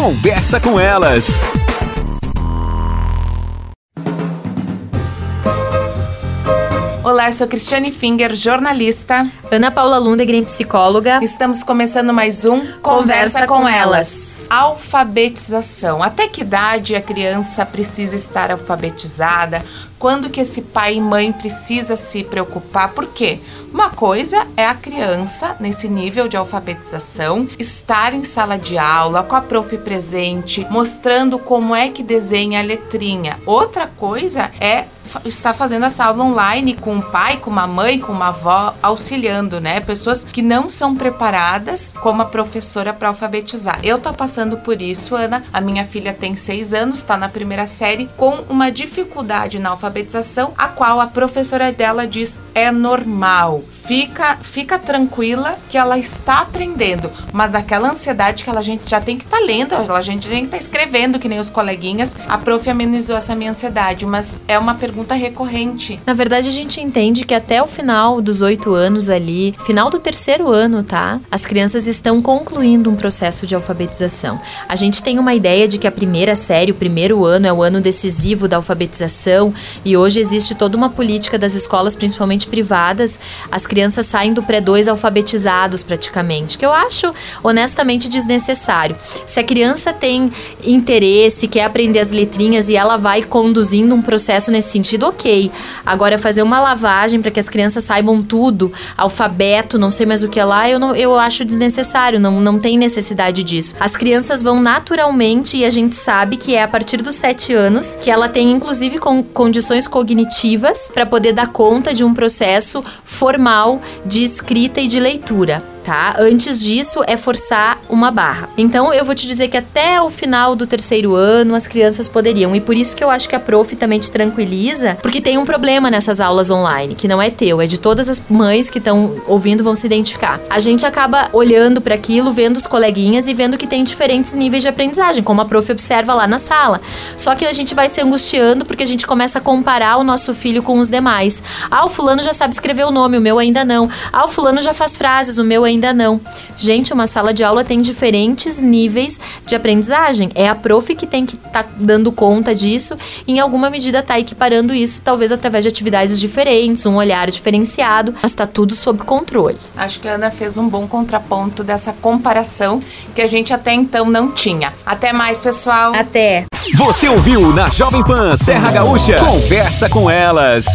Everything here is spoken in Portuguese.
Conversa com elas. Olá, eu sou Cristiane Finger, jornalista. Ana Paula Lundegren, psicóloga. Estamos começando mais um Conversa, Conversa com, com elas. Alfabetização. Até que idade a criança precisa estar alfabetizada? Quando que esse pai e mãe precisa se preocupar? Por quê? Uma coisa é a criança, nesse nível de alfabetização, estar em sala de aula, com a prof presente, mostrando como é que desenha a letrinha. Outra coisa é está fazendo essa aula online com um pai, com uma mãe, com uma avó, auxiliando, né? Pessoas que não são preparadas como a professora para alfabetizar. Eu tô passando por isso, Ana. A minha filha tem seis anos, está na primeira série, com uma dificuldade na alfabetização, a qual a professora dela diz é normal fica, fica tranquila que ela está aprendendo, mas aquela ansiedade que ela gente já tem que estar tá lendo, a gente tem que estar tá escrevendo que nem os coleguinhas. A prof amenizou essa minha ansiedade, mas é uma pergunta recorrente. Na verdade, a gente entende que até o final dos oito anos ali, final do terceiro ano, tá? As crianças estão concluindo um processo de alfabetização. A gente tem uma ideia de que a primeira série, o primeiro ano, é o ano decisivo da alfabetização e hoje existe toda uma política das escolas, principalmente privadas, as crianças saem do pré-2 alfabetizados praticamente, que eu acho honestamente desnecessário. Se a criança tem interesse, quer aprender as letrinhas e ela vai conduzindo um processo nesse sentido, ok. Agora, fazer uma lavagem para que as crianças saibam tudo, alfabeto, não sei mais o que lá, eu, não, eu acho desnecessário, não, não tem necessidade disso. As crianças vão naturalmente e a gente sabe que é a partir dos 7 anos que ela tem, inclusive, com condições cognitivas para poder dar conta de um processo formal de escrita e de leitura tá? Antes disso é forçar uma barra. Então eu vou te dizer que até o final do terceiro ano as crianças poderiam. E por isso que eu acho que a prof também te tranquiliza, porque tem um problema nessas aulas online, que não é teu, é de todas as mães que estão ouvindo vão se identificar. A gente acaba olhando para aquilo, vendo os coleguinhas e vendo que tem diferentes níveis de aprendizagem, como a prof observa lá na sala. Só que a gente vai se angustiando porque a gente começa a comparar o nosso filho com os demais. Ah, o fulano já sabe escrever o nome, o meu ainda não. Ah, o fulano já faz frases, o meu ainda não. Gente, uma sala de aula tem diferentes níveis de aprendizagem. É a prof que tem que estar tá dando conta disso e, em alguma medida, tá equiparando isso, talvez através de atividades diferentes, um olhar diferenciado, mas está tudo sob controle. Acho que a Ana fez um bom contraponto dessa comparação que a gente até então não tinha. Até mais, pessoal. Até. Você ouviu na Jovem Pan Serra Gaúcha? Conversa com elas.